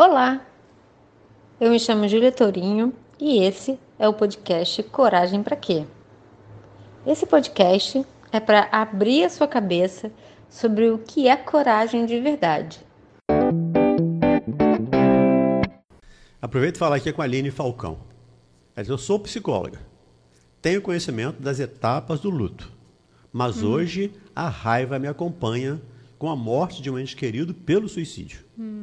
Olá, eu me chamo Júlia Tourinho e esse é o podcast Coragem para Quê? Esse podcast é para abrir a sua cabeça sobre o que é coragem de verdade. Aproveito e falar aqui com a Aline Falcão. Eu sou psicóloga, tenho conhecimento das etapas do luto, mas hum. hoje a raiva me acompanha com a morte de um ente querido pelo suicídio. Hum.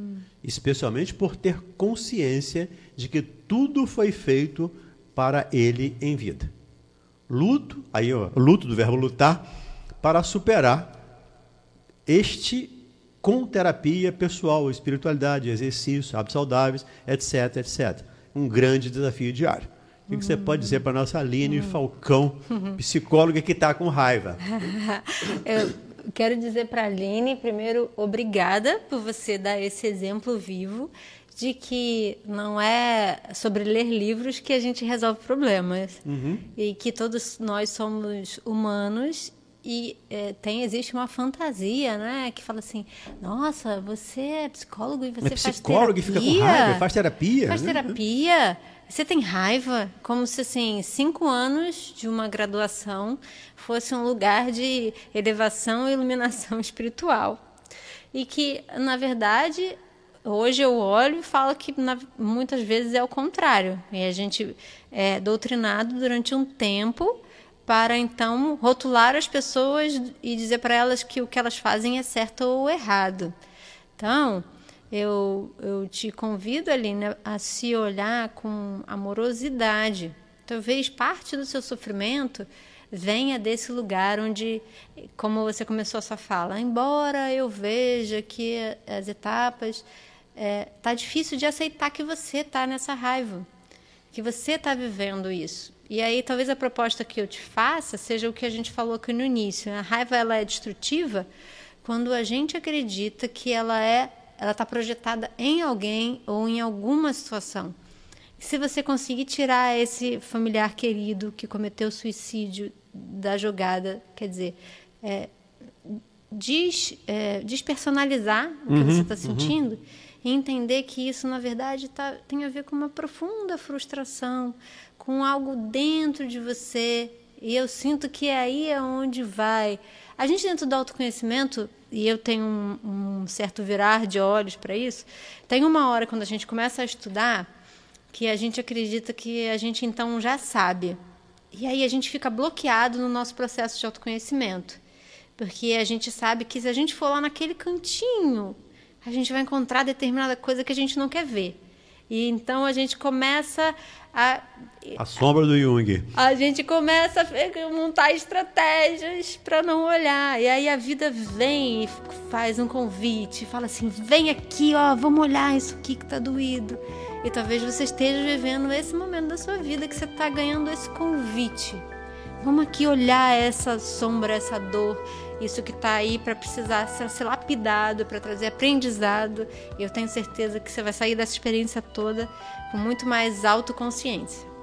Especialmente por ter consciência de que tudo foi feito para ele em vida. Luto, aí ó, luto do verbo lutar, para superar este com terapia pessoal, espiritualidade, exercício, hábitos saudáveis, etc, etc. Um grande desafio diário. O que, uhum. você pode dizer para a nossa Aline uhum. Falcão, psicóloga que está com raiva? Eu quero dizer para a Aline, primeiro, obrigada por você dar esse exemplo vivo de que não é sobre ler livros que a gente resolve problemas uhum. e que todos nós somos humanos e é, tem existe uma fantasia, né, que fala assim, nossa, você é psicólogo e você é faz psicólogo terapia. fica com raiva, faz terapia. Faz né? terapia. Você tem raiva, como se assim cinco anos de uma graduação fosse um lugar de elevação e iluminação espiritual e que na verdade hoje eu olho e falo que na, muitas vezes é o contrário e a gente é doutrinado durante um tempo para então rotular as pessoas e dizer para elas que o que elas fazem é certo ou errado. Então, eu, eu te convido, Aline, a se olhar com amorosidade. Talvez parte do seu sofrimento venha desse lugar onde, como você começou a sua fala, embora eu veja que as etapas, é, difícil de aceitar que você está nessa raiva, que você está vivendo isso. E aí talvez a proposta que eu te faça seja o que a gente falou aqui no início. A raiva ela é destrutiva quando a gente acredita que ela é, ela está projetada em alguém ou em alguma situação. se você conseguir tirar esse familiar querido que cometeu suicídio da jogada, quer dizer, é, des, é, despersonalizar o que uhum, você está uhum. sentindo uhum. Entender que isso, na verdade, tá, tem a ver com uma profunda frustração, com algo dentro de você. E eu sinto que é aí é onde vai. A gente, dentro do autoconhecimento, e eu tenho um, um certo virar de olhos para isso, tem uma hora quando a gente começa a estudar que a gente acredita que a gente então já sabe. E aí a gente fica bloqueado no nosso processo de autoconhecimento. Porque a gente sabe que se a gente for lá naquele cantinho, a gente vai encontrar determinada coisa que a gente não quer ver. E então a gente começa a. A sombra do Jung. A gente começa a montar estratégias para não olhar. E aí a vida vem e faz um convite, fala assim: vem aqui, ó, vamos olhar isso aqui que tá doído. E talvez você esteja vivendo esse momento da sua vida que você está ganhando esse convite. Vamos aqui olhar essa sombra, essa dor, isso que está aí para precisar ser, ser lapidado, para trazer aprendizado. E eu tenho certeza que você vai sair dessa experiência toda com muito mais autoconsciência.